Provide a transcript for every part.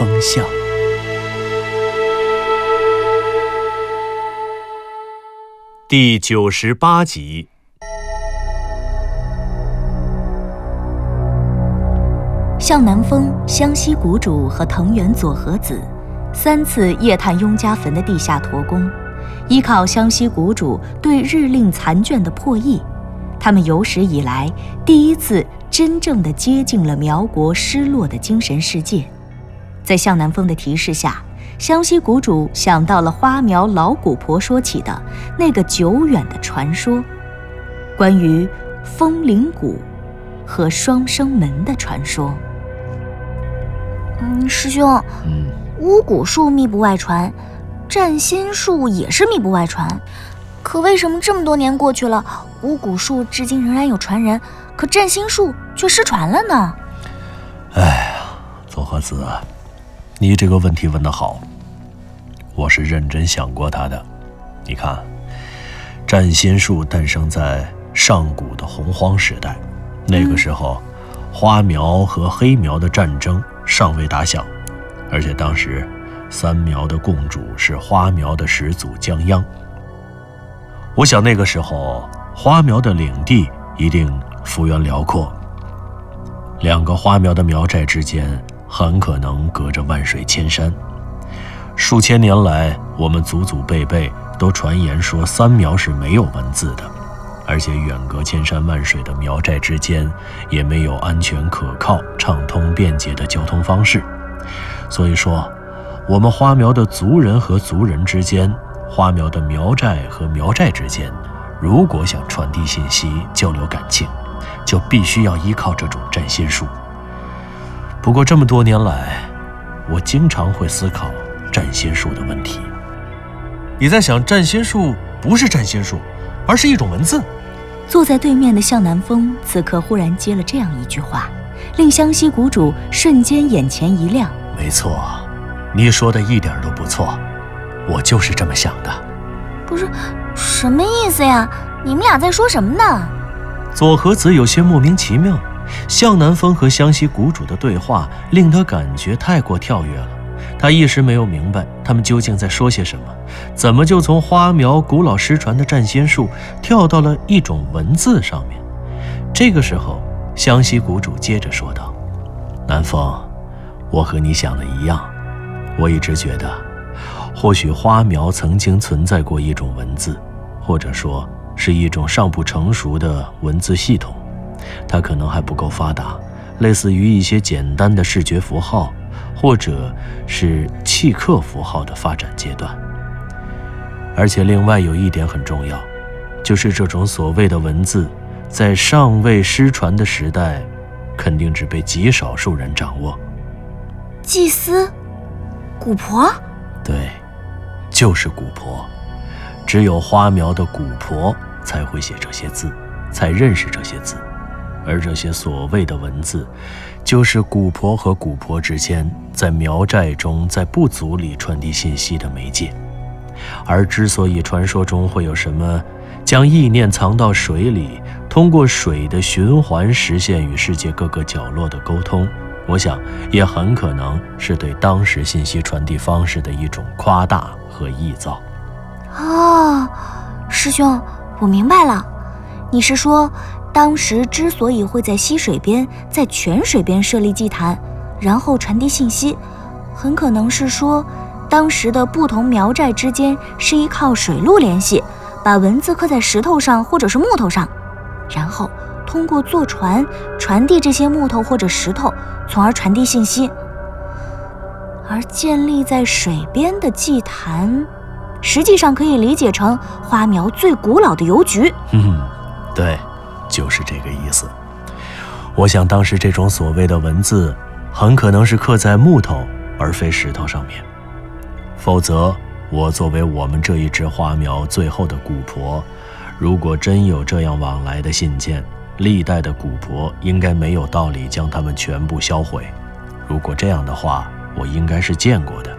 风向》第九十八集。向南风、湘西谷主和藤原佐和子三次夜探雍家坟的地下驼宫，依靠湘西谷主对日令残卷的破译，他们有史以来第一次真正的接近了苗国失落的精神世界。在向南风的提示下，湘西谷主想到了花苗老古婆说起的那个久远的传说，关于风铃谷和双生门的传说。嗯，师兄，嗯，巫蛊术密不外传，占星术也是密不外传。可为什么这么多年过去了，巫蛊术至今仍然有传人，可占星术却失传了呢？哎呀，左和子，你这个问题问得好，我是认真想过它的。你看，占星术诞生在上古的洪荒时代，那个时候，花苗和黑苗的战争尚未打响，而且当时三苗的共主是花苗的始祖江央。我想那个时候，花苗的领地一定幅员辽阔，两个花苗的苗寨之间很可能隔着万水千山。数千年来，我们祖祖辈辈都传言说三苗是没有文字的，而且远隔千山万水的苗寨之间也没有安全可靠、畅通便捷的交通方式。所以说，我们花苗的族人和族人之间，花苗的苗寨和苗寨之间，如果想传递信息、交流感情，就必须要依靠这种占星术。不过这么多年来，我经常会思考占星术的问题。你在想占星术不是占星术，而是一种文字？坐在对面的向南风此刻忽然接了这样一句话，令湘西谷主瞬间眼前一亮。没错，你说的一点都不错，我就是这么想的。不是，什么意思呀？你们俩在说什么呢？左和子有些莫名其妙，向南风和湘西谷主的对话令他感觉太过跳跃了。他一时没有明白他们究竟在说些什么，怎么就从花苗古老失传的占仙术跳到了一种文字上面？这个时候，湘西谷主接着说道：“南风，我和你想的一样，我一直觉得，或许花苗曾经存在过一种文字，或者说。”是一种尚不成熟的文字系统，它可能还不够发达，类似于一些简单的视觉符号，或者是契刻符号的发展阶段。而且，另外有一点很重要，就是这种所谓的文字，在尚未失传的时代，肯定只被极少数人掌握。祭司，古婆，对，就是古婆，只有花苗的古婆。才会写这些字，才认识这些字，而这些所谓的文字，就是蛊婆和蛊婆之间在苗寨中、在部族里传递信息的媒介。而之所以传说中会有什么将意念藏到水里，通过水的循环实现与世界各个角落的沟通，我想也很可能是对当时信息传递方式的一种夸大和臆造。哦，师兄。我明白了，你是说，当时之所以会在溪水边、在泉水边设立祭坛，然后传递信息，很可能是说，当时的不同苗寨之间是依靠水路联系，把文字刻在石头上或者是木头上，然后通过坐船传递这些木头或者石头，从而传递信息。而建立在水边的祭坛。实际上可以理解成花苗最古老的邮局。嗯，对，就是这个意思。我想当时这种所谓的文字，很可能是刻在木头而非石头上面。否则，我作为我们这一支花苗最后的古婆，如果真有这样往来的信件，历代的古婆应该没有道理将它们全部销毁。如果这样的话，我应该是见过的。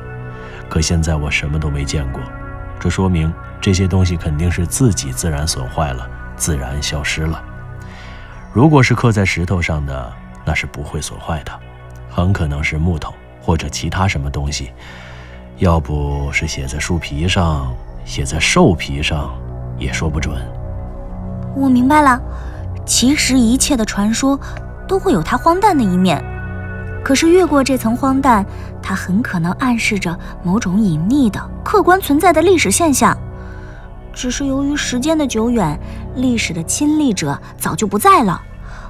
可现在我什么都没见过，这说明这些东西肯定是自己自然损坏了，自然消失了。如果是刻在石头上的，那是不会损坏的，很可能是木头或者其他什么东西，要不是写在树皮上，写在兽皮上，也说不准。我明白了，其实一切的传说都会有它荒诞的一面，可是越过这层荒诞，它很可能暗示着某种隐匿的、客观存在的历史现象。只是由于时间的久远，历史的亲历者早就不在了。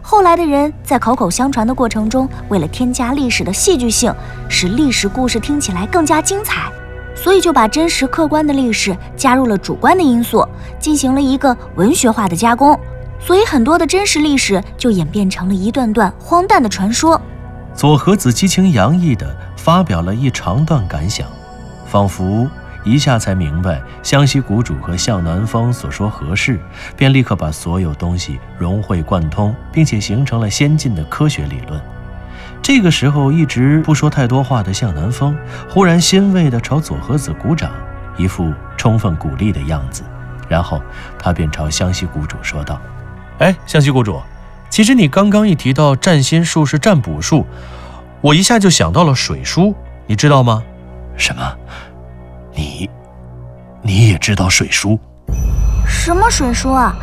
后来的人在口口相传的过程中，为了添加历史的戏剧性，使历史故事听起来更加精彩，所以就把真实客观的历史加入了主观的因素，进行了一个文学化的加工。所以很多的真实历史就演变成了一段段荒诞的传说。左和子激情洋溢地发表了一长段感想，仿佛。一下才明白湘西谷主和向南风所说何事，便立刻把所有东西融会贯通，并且形成了先进的科学理论。这个时候，一直不说太多话的向南风忽然欣慰地朝左和子鼓掌，一副充分鼓励的样子。然后他便朝湘西谷主说道：“哎，湘西谷主，其实你刚刚一提到占星术是占卜术，我一下就想到了水书，你知道吗？什么？”你，也知道水书？什么水书啊？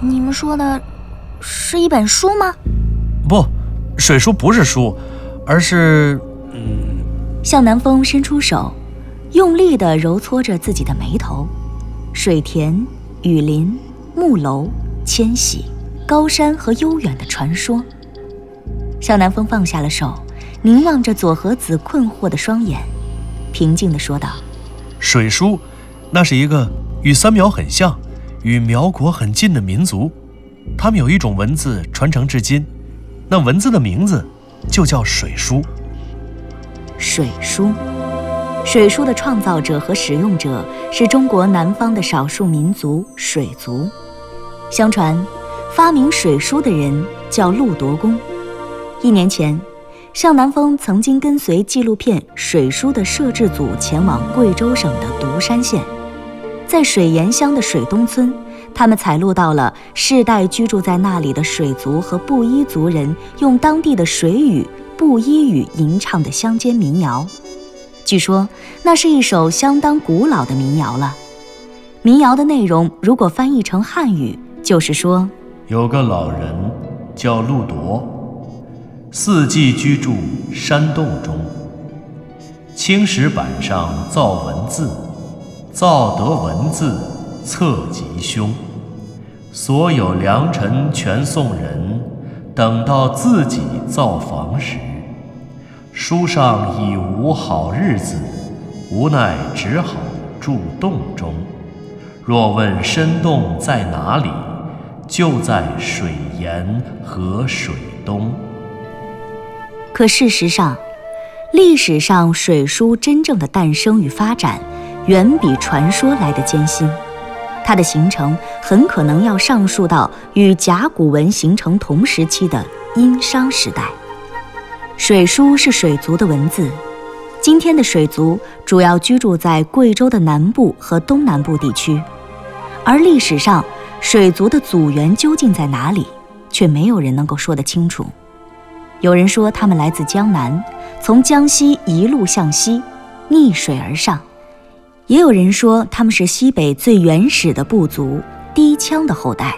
你们说的，是一本书吗？不，水书不是书，而是……嗯。向南风伸出手，用力地揉搓着自己的眉头。水田、雨林、木楼、迁徙、高山和悠远的传说。向南风放下了手，凝望着左和子困惑的双眼，平静地说道。水书，那是一个与三苗很像、与苗国很近的民族，他们有一种文字传承至今，那文字的名字就叫水书。水书，水书的创造者和使用者是中国南方的少数民族水族。相传，发明水书的人叫陆夺公。一年前。向南风曾经跟随纪录片《水书》的摄制组前往贵州省的独山县，在水岩乡的水东村，他们采录到了世代居住在那里的水族和布依族人用当地的水语、布依语吟唱的乡间民谣。据说那是一首相当古老的民谣了。民谣的内容如果翻译成汉语，就是说：有个老人叫陆铎。四季居住山洞中，青石板上造文字，造得文字测吉凶。所有良辰全送人，等到自己造房时，书上已无好日子，无奈只好住洞中。若问深洞在哪里，就在水沿和水东。可事实上，历史上水书真正的诞生与发展，远比传说来的艰辛。它的形成很可能要上溯到与甲骨文形成同时期的殷商时代。水书是水族的文字，今天的水族主要居住在贵州的南部和东南部地区，而历史上水族的祖源究竟在哪里，却没有人能够说得清楚。有人说他们来自江南，从江西一路向西，逆水而上；也有人说他们是西北最原始的部族低羌的后代，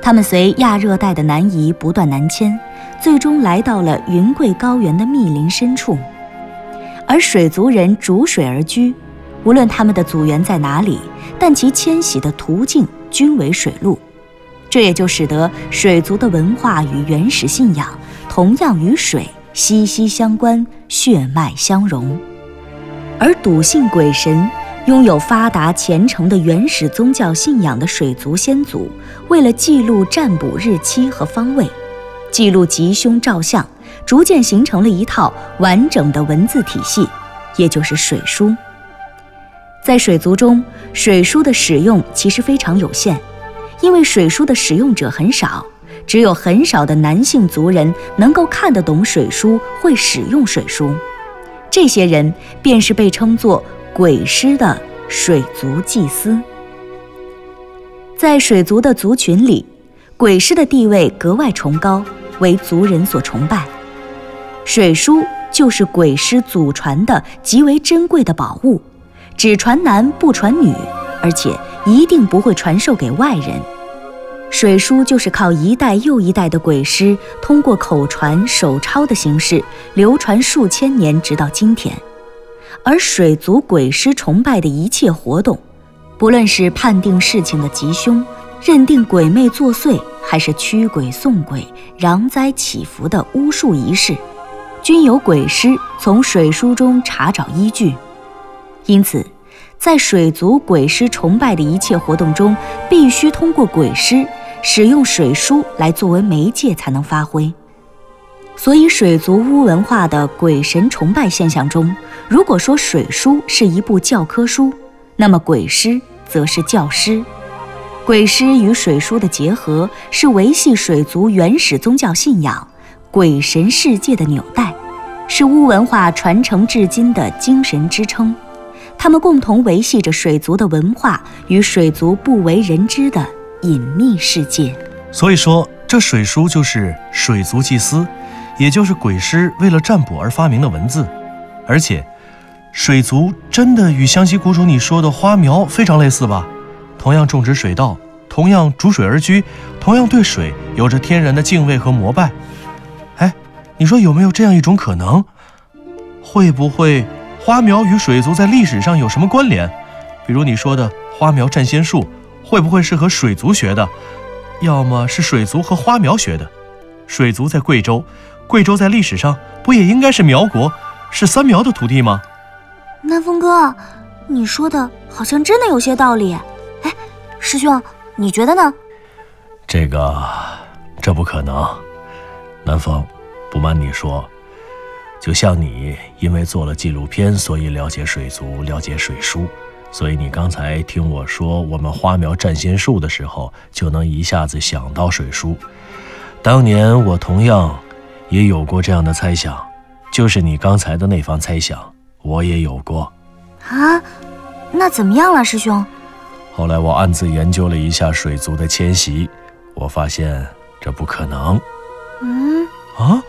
他们随亚热带的南移不断南迁，最终来到了云贵高原的密林深处。而水族人逐水而居，无论他们的祖源在哪里，但其迁徙的途径均为水路，这也就使得水族的文化与原始信仰。同样与水息息相关，血脉相融。而笃信鬼神、拥有发达虔诚的原始宗教信仰的水族先祖，为了记录占卜日期和方位，记录吉凶兆象，逐渐形成了一套完整的文字体系，也就是水书。在水族中，水书的使用其实非常有限，因为水书的使用者很少，只有很少的男性族人能够看得懂水书，会使用水书。这些人便是被称作鬼师的水族祭司。在水族的族群里，鬼师的地位格外崇高，为族人所崇拜。水书就是鬼师祖传的极为珍贵的宝物，只传男不传女，而且一定不会传授给外人。水书就是靠一代又一代的鬼师，通过口传、手抄的形式流传数千年，直到今天。而水族鬼师崇拜的一切活动，不论是判定事情的吉凶、认定鬼魅作祟，还是驱鬼送鬼、攘灾祈福的巫术仪式，均由鬼师从水书中查找依据。因此，在水族鬼师崇拜的一切活动中，必须通过鬼师。使用水书来作为媒介才能发挥，所以水族巫文化的鬼神崇拜现象中，如果说水书是一部教科书，那么鬼师则是教师。鬼师与水书的结合是维系水族原始宗教信仰、鬼神世界的纽带，是巫文化传承至今的精神支撑。他们共同维系着水族的文化与水族不为人知的。隐秘世界，所以说这水书就是水族祭司，也就是鬼师为了占卜而发明的文字。而且，水族真的与湘西谷主你说的花苗非常类似吧？同样种植水稻，同样逐水而居，同样对水有着天然的敬畏和膜拜。哎，你说有没有这样一种可能？会不会花苗与水族在历史上有什么关联？比如你说的花苗占仙术。会不会是和水族学的？要么是水族和花苗学的。水族在贵州，贵州在历史上不也应该是苗国，是三苗的土地吗？南风哥，你说的好像真的有些道理。哎，师兄，你觉得呢？这个，这不可能。南风，不瞒你说，就像你因为做了纪录片，所以了解水族，了解水书。所以你刚才听我说我们花苗占仙术的时候，就能一下子想到水书。当年我同样也有过这样的猜想，就是你刚才的那番猜想，我也有过。啊，那怎么样了，师兄？后来我暗自研究了一下水族的迁徙，我发现这不可能。嗯？啊？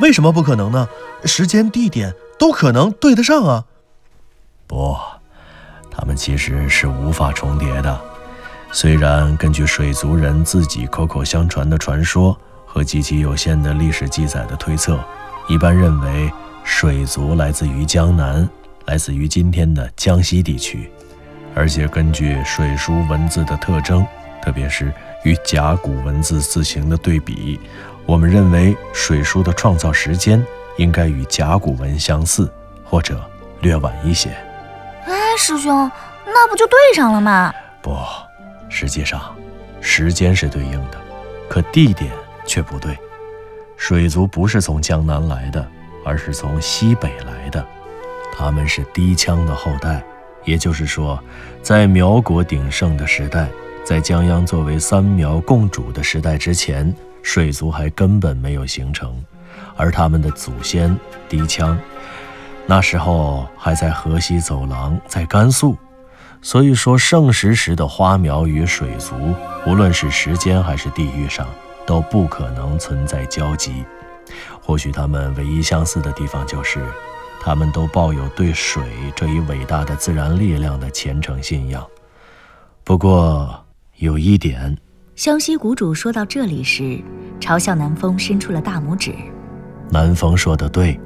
为什么不可能呢？时间、地点都可能对得上啊。不。他们其实是无法重叠的。虽然根据水族人自己口口相传的传说和极其有限的历史记载的推测，一般认为水族来自于江南，来自于今天的江西地区。而且根据水书文字的特征，特别是与甲骨文字字形的对比，我们认为水书的创造时间应该与甲骨文相似，或者略晚一些。哎，师兄，那不就对上了吗？不，实际上，时间是对应的，可地点却不对。水族不是从江南来的，而是从西北来的。他们是低羌的后代，也就是说，在苗国鼎盛的时代，在江央作为三苗共主的时代之前，水族还根本没有形成，而他们的祖先低羌。那时候还在河西走廊，在甘肃，所以说盛时时的花苗与水族，无论是时间还是地域上，都不可能存在交集。或许他们唯一相似的地方就是，他们都抱有对水这一伟大的自然力量的虔诚信仰。不过有一点，湘西谷主说到这里时，朝向南风伸出了大拇指。南风说的对。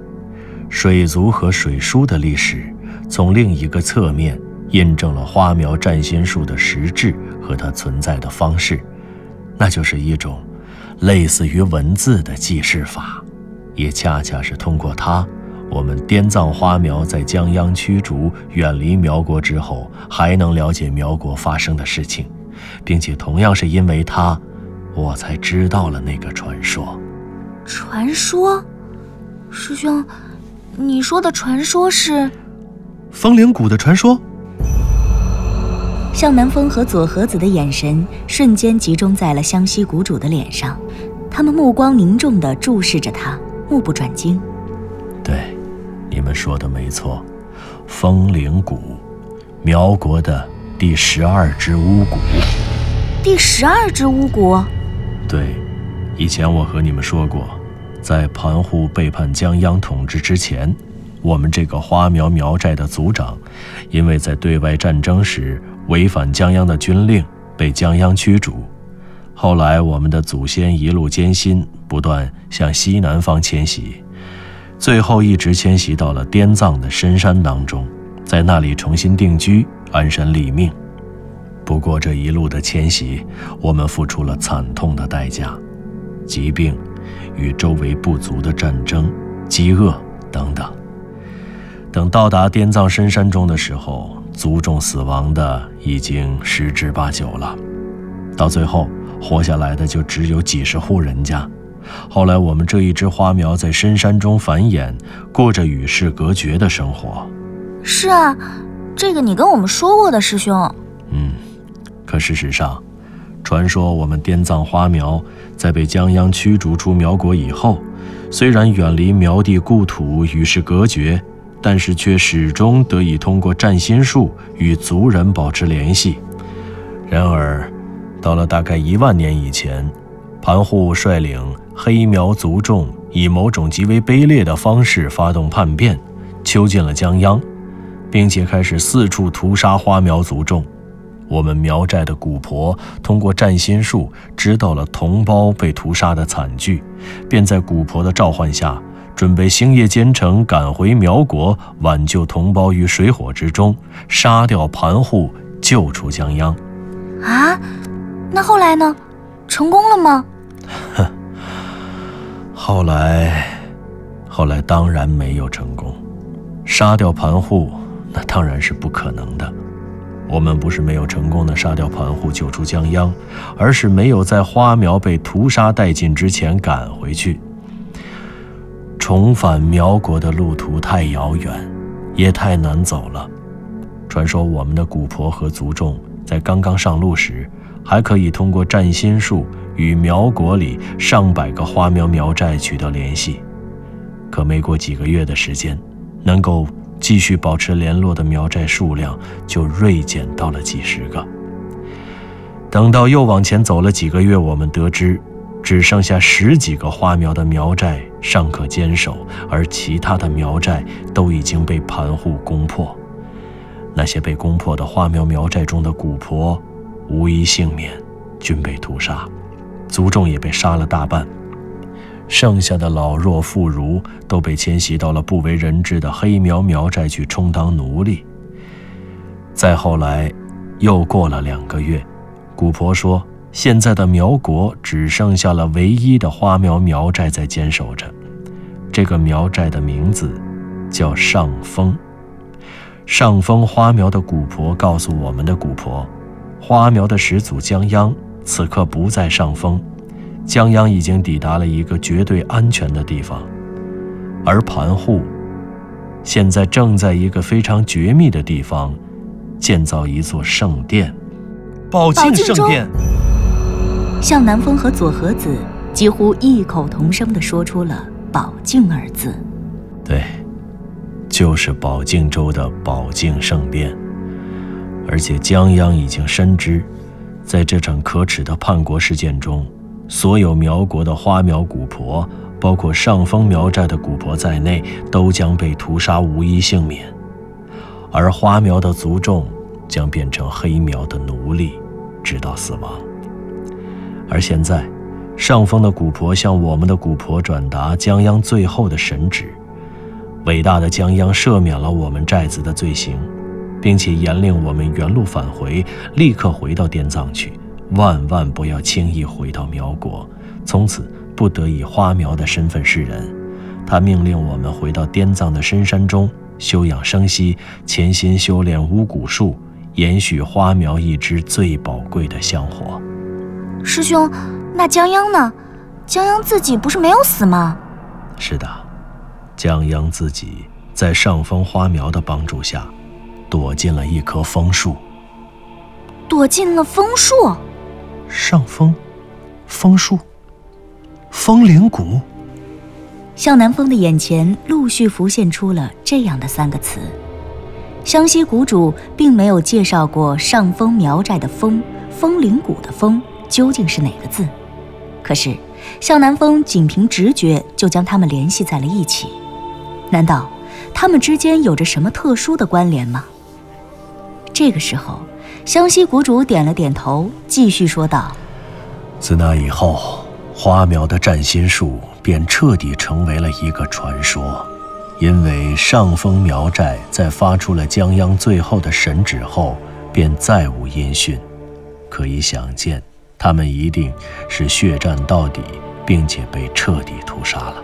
水族和水书的历史，从另一个侧面印证了花苗占星术的实质和它存在的方式，那就是一种类似于文字的记事法，也恰恰是通过它，我们滇藏花苗在江央驱逐、远离苗国之后，还能了解苗国发生的事情，并且同样是因为它，我才知道了那个传说。传说，师兄，你说的传说是风铃谷的传说？向南风和左和子的眼神瞬间集中在了湘西谷主的脸上，他们目光凝重地注视着他，目不转睛。对，你们说的没错，风铃谷，苗国的第十二只巫蛊。第十二只巫蛊？对，以前我和你们说过，在盘户背叛江央统治之前，我们这个花苗苗寨的族长，因为在对外战争时。违反江央的军令，被江央驱逐。后来，我们的祖先一路艰辛，不断向西南方迁徙，最后一直迁徙到了滇藏的深山当中，在那里重新定居，安身立命。不过，这一路的迁徙，我们付出了惨痛的代价：疾病、与周围部族的战争、饥饿等等。等到达滇藏深山中的时候，族众死亡的已经十之八九了，到最后活下来的就只有几十户人家。后来我们这一支花苗在深山中繁衍，过着与世隔绝的生活。是啊，这个你跟我们说过的，师兄。嗯，可事实上，传说我们滇藏花苗在被江央驱逐出苗国以后，虽然远离苗地故土，与世隔绝。但是却始终得以通过占心术与族人保持联系。然而，到了大概一万年以前，盘户率领黑苗族众以某种极为卑劣的方式发动叛变，囚禁了江央，并且开始四处屠杀花苗族众。我们苗寨的古婆通过占心术知道了同胞被屠杀的惨剧，便在古婆的召唤下。准备星夜兼程赶回苗国，挽救同胞于水火之中，杀掉盘户，救出江央。啊，那后来呢？成功了吗？哼，后来，后来当然没有成功。杀掉盘户，那当然是不可能的。我们不是没有成功的杀掉盘户，救出江央，而是没有在花苗被屠杀殆尽之前赶回去。重返苗国的路途太遥远，也太难走了。传说我们的古婆和族众在刚刚上路时，还可以通过占心术与苗国里上百个花苗苗寨取得联系。可没过几个月的时间，能够继续保持联络的苗寨数量就锐减到了几十个。等到又往前走了几个月，我们得知。只剩下十几个花苗的苗寨尚可坚守，而其他的苗寨都已经被盘户攻破。那些被攻破的花苗苗寨中的古婆，无一幸免，均被屠杀，族众也被杀了大半。剩下的老弱妇孺都被迁徙到了不为人知的黑苗苗寨去充当奴隶。再后来，又过了两个月，古婆说。现在的苗国只剩下了唯一的花苗苗寨在坚守着，这个苗寨的名字叫上峰。上峰花苗的古婆告诉我们的古婆，花苗的始祖江央此刻不在上峰，江央已经抵达了一个绝对安全的地方，而盘户现在正在一个非常绝密的地方建造一座圣殿，宝镜圣殿。向南风和佐和子几乎异口同声地说出了“宝镜”二字。对，就是宝镜州的宝镜圣殿。而且江央已经深知，在这场可耻的叛国事件中，所有苗国的花苗古婆，包括上峰苗寨的古婆在内，都将被屠杀，无一幸免。而花苗的族众将变成黑苗的奴隶，直到死亡。而现在，上峰的古婆向我们的古婆转达江央最后的神旨：伟大的江央赦免了我们寨子的罪行，并且严令我们原路返回，立刻回到滇藏去，万万不要轻易回到苗国，从此不得以花苗的身份示人。他命令我们回到滇藏的深山中休养生息，潜心修炼巫蛊术，延续花苗一支最宝贵的香火。师兄，那江央呢？江央自己不是没有死吗？是的，江央自己在上方花苗的帮助下，躲进了一棵枫树。躲进了枫树？上风，枫树，枫林谷。向南风的眼前陆续浮现出了这样的三个词。湘西谷主并没有介绍过上峰苗寨的“峰”枫林谷的“峰”究竟是哪个字，可是向南风仅凭直觉就将他们联系在了一起。难道他们之间有着什么特殊的关联吗？这个时候，湘西谷主点了点头，继续说道：“自那以后，花苗的占心术便彻底成为了一个传说。”因为上峰苗寨在发出了江央最后的神旨后，便再无音讯，可以想见，他们一定是血战到底，并且被彻底屠杀了。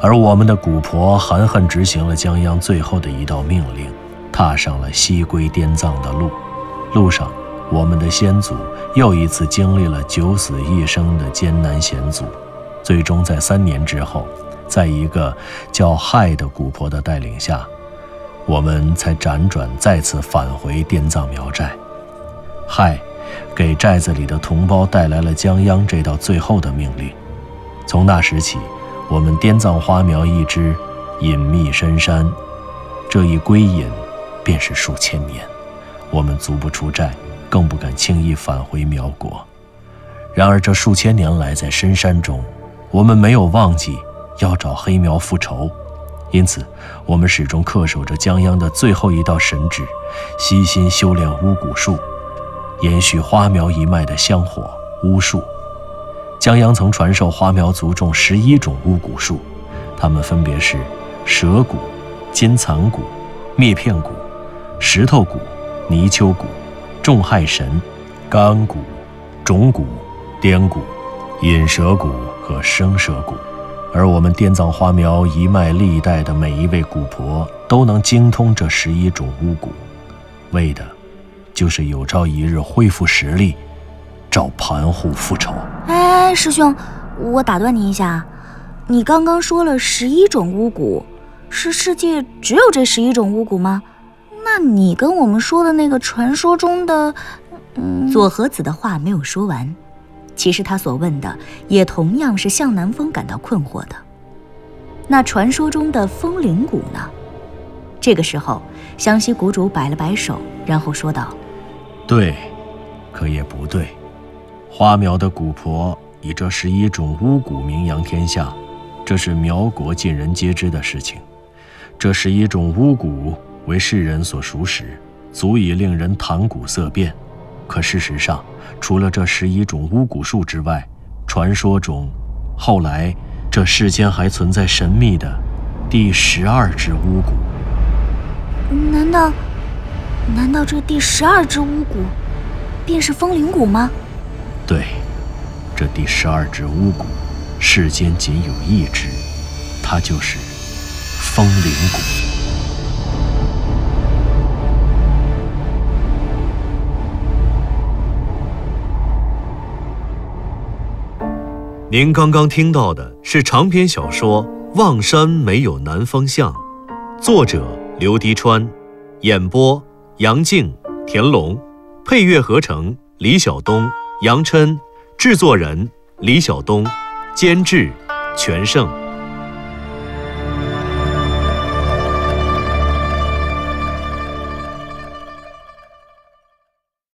而我们的古婆含恨执行了江央最后的一道命令，踏上了西归滇藏的路。路上，我们的先祖又一次经历了九死一生的艰难险阻，最终在三年之后。在一个叫亥的古婆的带领下，我们才辗转再次返回滇藏苗寨。亥给寨子里的同胞带来了江央这道最后的命令。从那时起，我们滇藏花苗一支隐秘深山，这一归隐便是数千年。我们足不出寨，更不敢轻易返回苗国。然而这数千年来，在深山中，我们没有忘记。要找黑苗复仇，因此我们始终恪守着江央的最后一道神旨，悉心修炼巫蛊术，延续花苗一脉的香火巫术。江阳曾传授花苗族种十一种巫蛊术，它们分别是蛇蛊、金蚕蛊、灭片蛊、石头蛊、泥鳅蛊、众害神、干蛊、种蛊、颠蛊、引蛇蛊和生蛇蛊。而我们滇藏花苗一脉历代的每一位古婆都能精通这十一种巫蛊，为的，就是有朝一日恢复实力，找盘户复仇。哎，师兄，我打断你一下，你刚刚说了十一种巫蛊，是世界只有这十一种巫蛊吗？那你跟我们说的那个传说中的……嗯，左和子的话没有说完。其实他所问的也同样是向南风感到困惑的。那传说中的风铃谷呢？这个时候，湘西谷主摆了摆手，然后说道：“对，可也不对。花苗的古婆以这十一种巫蛊名扬天下，这是苗国尽人皆知的事情。这十一种巫蛊为世人所熟识，足以令人谈古色变。可事实上，除了这十一种巫蛊术之外，传说中，后来这世间还存在神秘的第十二只巫蛊。难道，难道这第十二只巫蛊，便是风铃蛊吗？对，这第十二只巫蛊，世间仅有一只，它就是风铃蛊。您刚刚听到的是长篇小说《望山没有南方向》，作者刘迪川，演播杨静、田龙，配乐合成李晓东、杨琛，制作人李晓东，监制全胜。